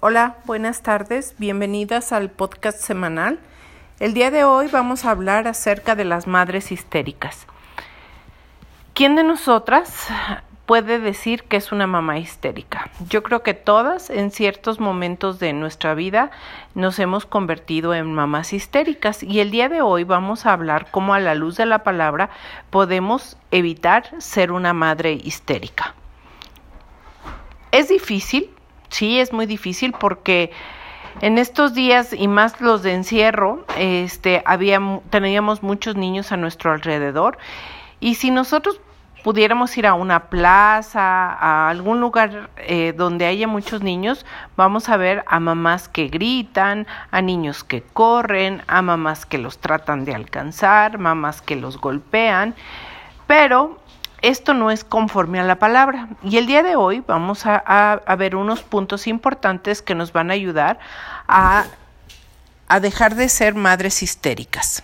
Hola, buenas tardes, bienvenidas al podcast semanal. El día de hoy vamos a hablar acerca de las madres histéricas. ¿Quién de nosotras puede decir que es una mamá histérica? Yo creo que todas en ciertos momentos de nuestra vida nos hemos convertido en mamás histéricas y el día de hoy vamos a hablar cómo a la luz de la palabra podemos evitar ser una madre histérica. Es difícil, sí, es muy difícil porque en estos días y más los de encierro, este, había, teníamos muchos niños a nuestro alrededor. Y si nosotros pudiéramos ir a una plaza, a algún lugar eh, donde haya muchos niños, vamos a ver a mamás que gritan, a niños que corren, a mamás que los tratan de alcanzar, mamás que los golpean, pero esto no es conforme a la palabra. Y el día de hoy vamos a, ver unos puntos importantes que nos van a ayudar a, a dejar de ser madres histéricas.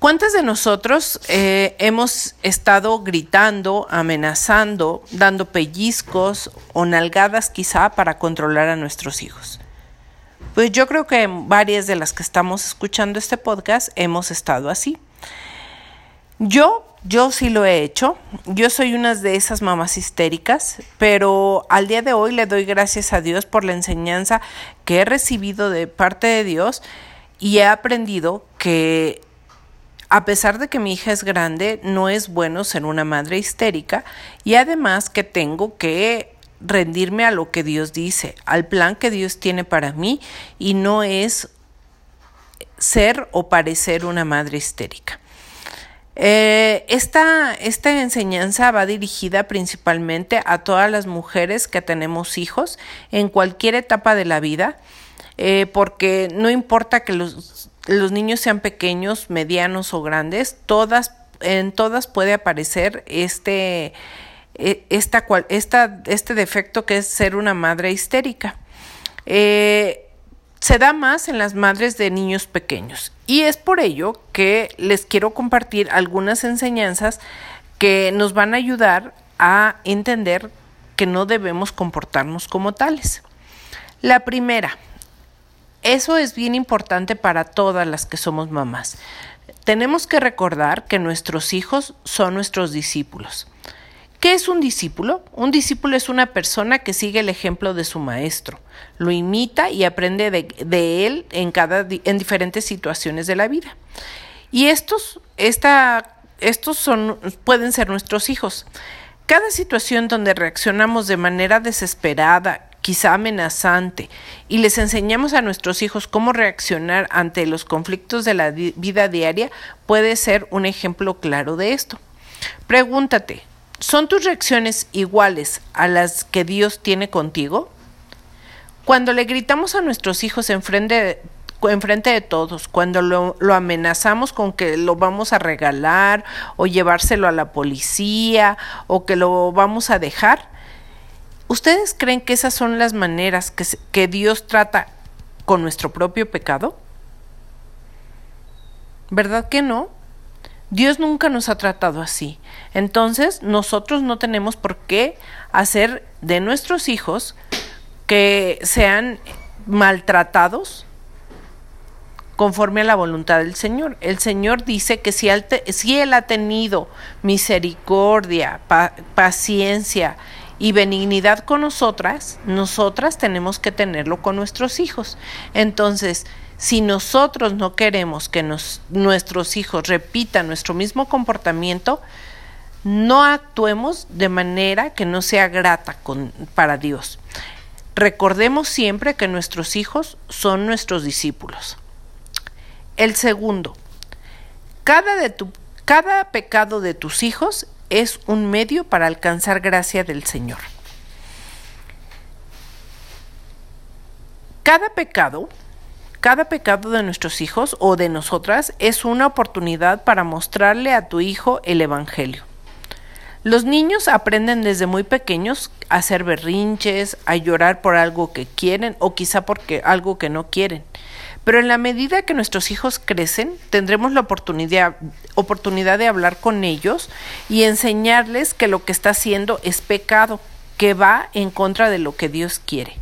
¿Cuántas de nosotros eh, hemos estado gritando, amenazando, dando pellizcos o nalgadas quizá para controlar a nuestros hijos? Pues yo creo que varias de las que estamos escuchando este podcast hemos estado así. Yo, yo sí lo he hecho. Yo soy una de esas mamás histéricas, pero al día de hoy le doy gracias a Dios por la enseñanza que he recibido de parte de Dios y he aprendido que a pesar de que mi hija es grande, no es bueno ser una madre histérica y además que tengo que rendirme a lo que Dios dice, al plan que Dios tiene para mí y no es ser o parecer una madre histérica. Eh, esta, esta, enseñanza va dirigida principalmente a todas las mujeres que tenemos hijos en cualquier etapa de la vida, eh, porque no importa que los, los, niños sean pequeños, medianos o grandes, todas, en todas puede aparecer este, e, esta, esta, este defecto que es ser una madre histérica. Eh, se da más en las madres de niños pequeños y es por ello que les quiero compartir algunas enseñanzas que nos van a ayudar a entender que no debemos comportarnos como tales. La primera, eso es bien importante para todas las que somos mamás. Tenemos que recordar que nuestros hijos son nuestros discípulos. ¿Qué es un discípulo? Un discípulo es una persona que sigue el ejemplo de su maestro, lo imita y aprende de, él en, cada, en diferentes situaciones de la vida. Y estos, esta, estos son, pueden ser nuestros hijos. Cada situación donde reaccionamos de manera desesperada, quizá amenazante, y les enseñamos a nuestros hijos cómo reaccionar ante los conflictos de la vida diaria, puede ser un ejemplo claro de esto. Pregúntate, ¿Son tus reacciones iguales a las que Dios tiene contigo? Cuando le gritamos a nuestros hijos enfrente, frente de todos, cuando lo, lo, amenazamos con que lo vamos a regalar o llevárselo a la policía o que lo vamos a dejar, ¿ustedes creen que esas son las maneras que, que Dios trata con nuestro propio pecado? ¿Verdad que no? Dios nunca nos ha tratado así. Entonces, nosotros no tenemos por qué hacer de nuestros hijos que sean maltratados conforme a la voluntad del Señor. El Señor dice que si Él, ha tenido misericordia, paciencia y benignidad con nosotras, nosotras tenemos que tenerlo con nuestros hijos. Entonces, si nosotros no queremos que nuestros hijos repitan nuestro mismo comportamiento, no actuemos de manera que no sea grata para Dios. Recordemos siempre que nuestros hijos son nuestros discípulos. El segundo, cada, pecado de tus hijos es un medio para alcanzar gracia del Señor. Cada pecado cada pecado de nuestros hijos o de nosotras es una oportunidad para mostrarle a tu hijo el Evangelio. Los niños aprenden desde muy pequeños a hacer berrinches, a llorar por algo que quieren o quizá porque algo que no quieren. Pero en la medida que nuestros hijos crecen, tendremos la oportunidad, oportunidad de hablar con ellos y enseñarles que lo que está haciendo es pecado que va en contra de lo que Dios quiere.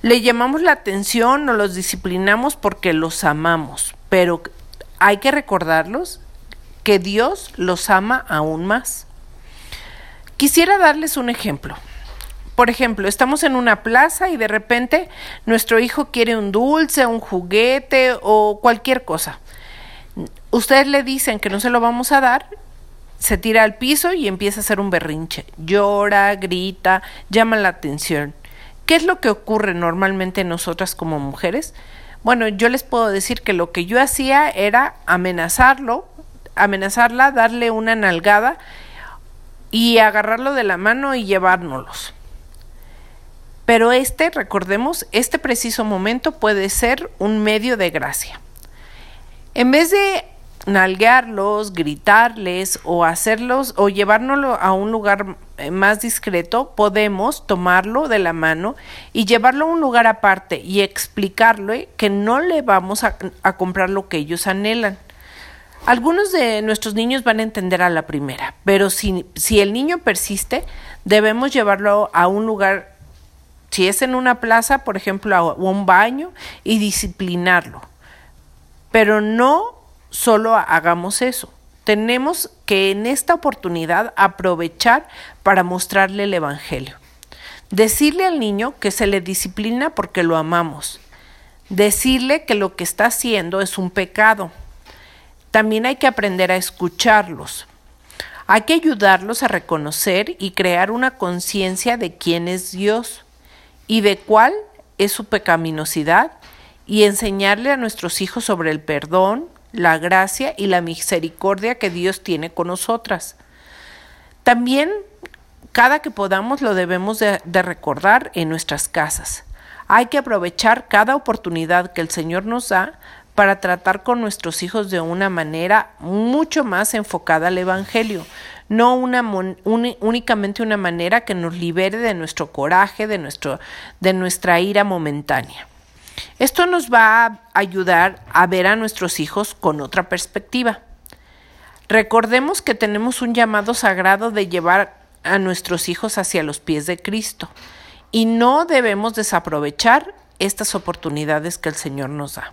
Le llamamos la atención o los disciplinamos porque los amamos, pero hay que recordarlos que Dios los ama aún más. Quisiera darles un ejemplo. Por ejemplo, estamos en una plaza y de repente nuestro hijo quiere un dulce, un juguete o cualquier cosa. Ustedes le dicen que no se lo vamos a dar, se tira al piso y empieza a hacer un berrinche. Llora, grita, llama la atención. ¿Qué es lo que ocurre normalmente en nosotras como mujeres? Bueno, yo les puedo decir que lo que yo hacía era amenazarlo, amenazarla, darle una nalgada y agarrarlo de la mano y llevárnoslos. Pero este, recordemos, este preciso momento puede ser un medio de gracia. En vez de nalguearlos, gritarles o hacerlos o llevárnoslo a un lugar más discreto, podemos tomarlo de la mano y llevarlo a un lugar aparte y explicarle que no le vamos a, a comprar lo que ellos anhelan. Algunos de nuestros niños van a entender a la primera, pero si, si el niño persiste, debemos llevarlo a un lugar, si es en una plaza, por ejemplo, a un baño, y disciplinarlo. Pero no solo hagamos eso. Tenemos que en esta oportunidad aprovechar para mostrarle el Evangelio. Decirle al niño que se le disciplina porque lo amamos. Decirle que lo que está haciendo es un pecado también hay que aprender a escucharlos. Hay que ayudarlos a reconocer y crear una conciencia de quién es Dios y de cuál es su pecaminosidad y enseñarle a nuestros hijos sobre el perdón, la gracia y la misericordia que Dios tiene con nosotras. También cada que podamos lo debemos de, recordar en nuestras casas. Hay que aprovechar cada oportunidad que el Señor nos da para tratar con nuestros hijos de una manera mucho más enfocada al Evangelio, no una únicamente una manera que nos libere de nuestro coraje, de, nuestro, de nuestra ira momentánea. Esto nos va a ayudar a ver a nuestros hijos con otra perspectiva. Recordemos que tenemos un llamado sagrado de llevar a nuestros hijos hacia los pies de Cristo y no debemos desaprovechar estas oportunidades que el Señor nos da.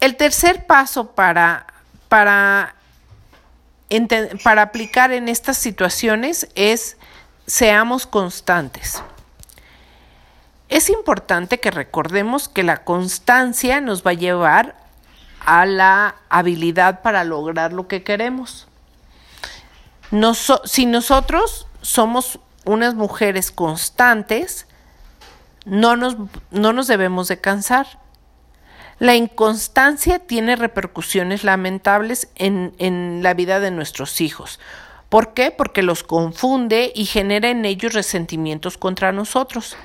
El tercer paso para, para, para aplicar en estas situaciones es seamos constantes. Es importante que recordemos que la constancia nos va a llevar a la habilidad para lograr lo que queremos. si nosotros somos unas mujeres constantes, no nos, no nos debemos de cansar. La inconstancia tiene repercusiones lamentables en, en, la vida de nuestros hijos. ¿Por qué? Porque los confunde y genera en ellos resentimientos contra nosotros.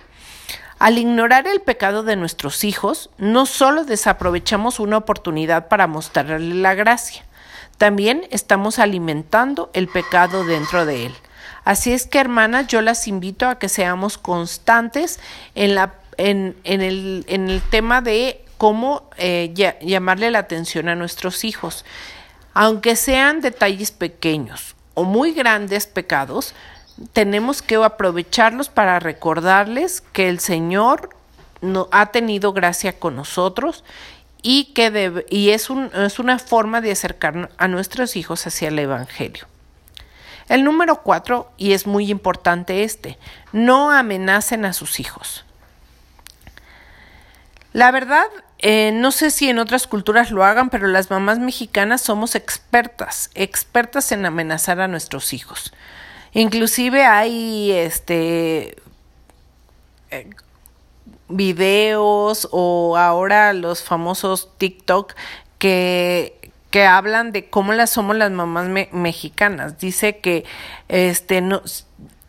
Al ignorar el pecado de nuestros hijos, no solo desaprovechamos una oportunidad para mostrarle la gracia, también estamos alimentando el pecado dentro de él. Así es que, hermanas, yo las invito a que seamos constantes en, el tema de cómo eh, llamarle la atención a nuestros hijos. Aunque sean detalles pequeños o muy grandes pecados, tenemos que aprovecharlos para recordarles que el Señor no, ha tenido gracia con nosotros y que y es, un, es una forma de acercar a nuestros hijos hacia el Evangelio. El número cuatro, y es muy importante este, no amenacen a sus hijos. La verdad eh, no sé si en otras culturas lo hagan, pero las mamás mexicanas somos expertas, expertas en amenazar a nuestros hijos. Inclusive hay este eh, videos o ahora los famosos TikTok que, que hablan de cómo las somos las mamás mexicanas. Dice que este no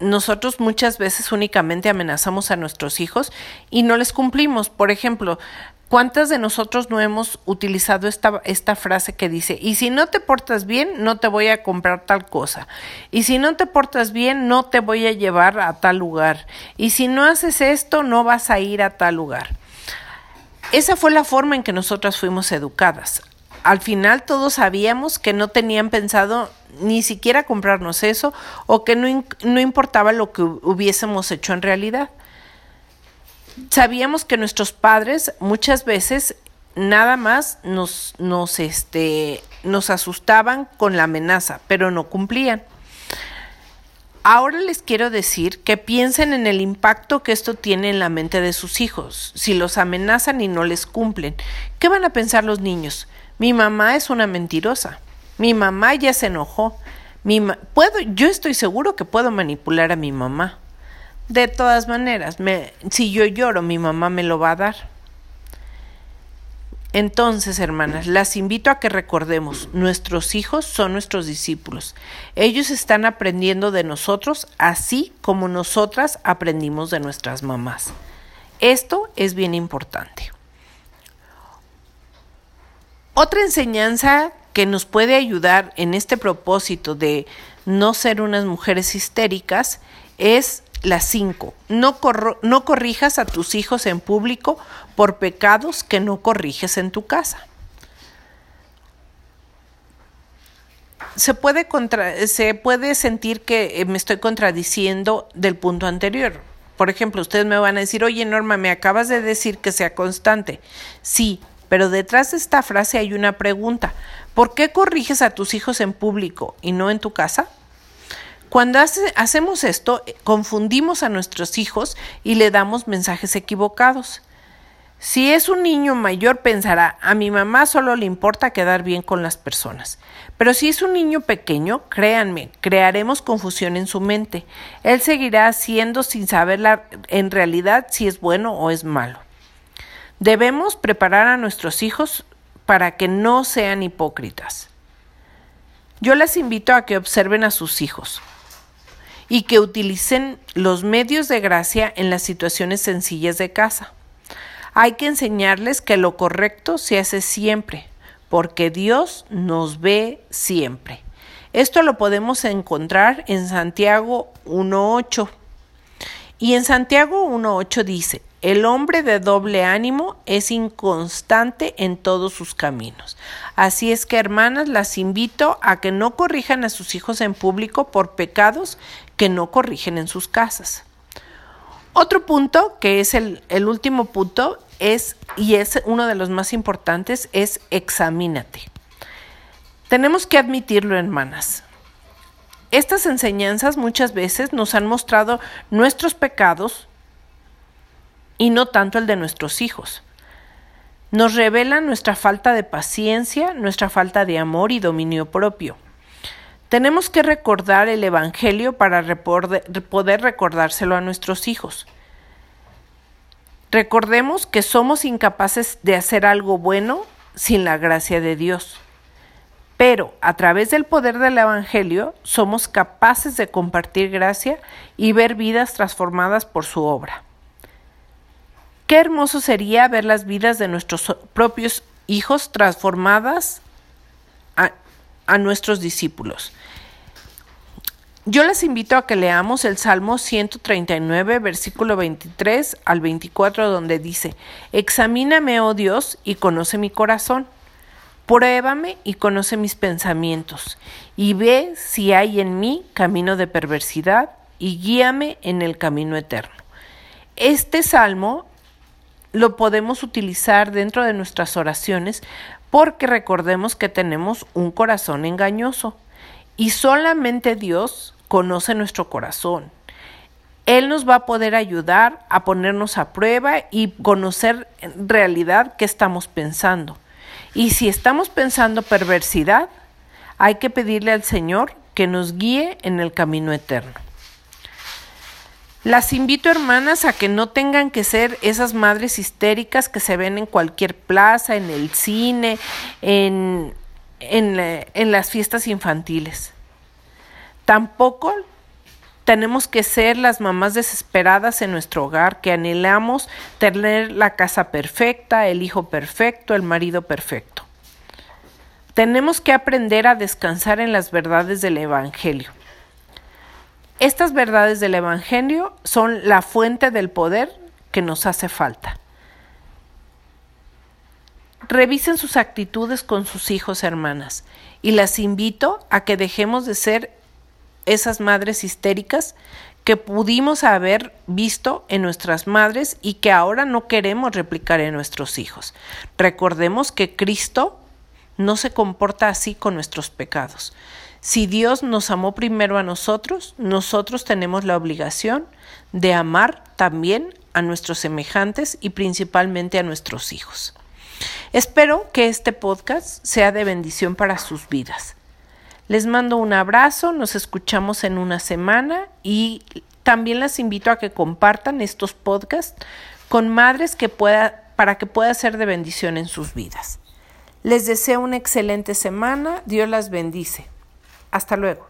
nosotros muchas veces únicamente amenazamos a nuestros hijos y no les cumplimos. Por ejemplo, ¿Cuántas de nosotros no hemos utilizado esta, esta frase que dice, y si no te portas bien, no te voy a comprar tal cosa? Y si no te portas bien, no te voy a llevar a tal lugar. Y si no haces esto, no vas a ir a tal lugar. Esa fue la forma en que nosotras fuimos educadas. Al final todos sabíamos que no tenían pensado ni siquiera comprarnos eso o que no, no importaba lo que hubiésemos hecho en realidad. Sabíamos que nuestros padres muchas veces nada más nos, nos, este, nos asustaban con la amenaza, pero no cumplían. Ahora les quiero decir que piensen en el impacto que esto tiene en la mente de sus hijos. Si los amenazan y no les cumplen, ¿qué van a pensar los niños? Mi mamá es una mentirosa. Mi mamá ya se enojó. Mi puedo, yo estoy seguro que puedo manipular a mi mamá. De todas maneras, me, si yo lloro, mi mamá me lo va a dar. Entonces, hermanas, las invito a que recordemos, nuestros hijos son nuestros discípulos. Ellos están aprendiendo de nosotros así como nosotras aprendimos de nuestras mamás. Esto es bien importante. Otra enseñanza que nos puede ayudar en este propósito de no ser unas mujeres histéricas es las cinco, no, no corrijas a tus hijos en público por pecados que no corriges en tu casa. Se puede, se puede sentir que eh, me estoy contradiciendo del punto anterior. Por ejemplo, ustedes me van a decir, oye Norma, me acabas de decir que sea constante. Sí, pero detrás de esta frase hay una pregunta. ¿Por qué corriges a tus hijos en público y no en tu casa? Cuando hacemos esto, eh, confundimos a nuestros hijos y le damos mensajes equivocados. Si es un niño mayor, pensará, a mi mamá solo le importa quedar bien con las personas. Pero si es un niño pequeño, créanme, crearemos confusión en su mente. Él seguirá haciendo sin saber en realidad si es bueno o es malo. Debemos preparar a nuestros hijos para que no sean hipócritas. Yo les invito a que observen a sus hijos y que utilicen los medios de gracia en las situaciones sencillas de casa. Hay que enseñarles que lo correcto se hace siempre, porque Dios nos ve siempre. Esto lo podemos encontrar en Santiago 1.8. Y en Santiago 1.8 dice, el hombre de doble ánimo es inconstante en todos sus caminos. Así es que, hermanas, las invito a que no corrijan a sus hijos en público por pecados que no corrigen en sus casas. Otro punto, que es el, el último punto, es, y es uno de los más importantes, es examínate. Tenemos que admitirlo, hermanas. Estas enseñanzas muchas veces nos han mostrado nuestros pecados y no tanto el de nuestros hijos. Nos revelan nuestra falta de paciencia, nuestra falta de amor y dominio propio. Tenemos que recordar el Evangelio para poder recordárselo a nuestros hijos. Recordemos que somos incapaces de hacer algo bueno sin la gracia de Dios. Pero a través del poder del Evangelio somos capaces de compartir gracia y ver vidas transformadas por su obra. Qué hermoso sería ver las vidas de nuestros propios hijos transformadas a, nuestros discípulos. Yo les invito a que leamos el Salmo 139, versículo 23 al 24, donde dice, Examíname, oh Dios, y conoce mi corazón. Pruébame y conoce mis pensamientos, y ve si hay en mí camino de perversidad, y guíame en el camino eterno. Este salmo lo podemos utilizar dentro de nuestras oraciones porque recordemos que tenemos un corazón engañoso y solamente Dios conoce nuestro corazón. Él nos va a poder ayudar a ponernos a prueba y conocer en realidad qué estamos pensando. Y si estamos pensando perversidad, hay que pedirle al Señor que nos guíe en el camino eterno. Las invito, hermanas, a que no tengan que ser esas madres histéricas que se ven en cualquier plaza, en el cine, en, en, las fiestas infantiles. Tampoco tenemos que ser las mamás desesperadas en nuestro hogar, que anhelamos tener la casa perfecta, el hijo perfecto, el marido perfecto. Tenemos que aprender a descansar en las verdades del Evangelio. Estas verdades del Evangelio son la fuente del poder que nos hace falta. Revisen sus actitudes con sus hijos, hermanas, y las invito a que dejemos de ser esas madres histéricas que pudimos haber visto en nuestras madres y que ahora no queremos replicar en nuestros hijos. Recordemos que Cristo no se comporta así con nuestros pecados. Si Dios nos amó primero a nosotros, nosotros tenemos la obligación de amar también a nuestros semejantes y principalmente a nuestros hijos. Espero que este podcast sea de bendición para sus vidas. Les mando un abrazo, nos escuchamos en una semana y también las invito a que compartan estos podcasts con madres que pueda, para que pueda ser de bendición en sus vidas. Les deseo una excelente semana, Dios las bendice. Hasta luego.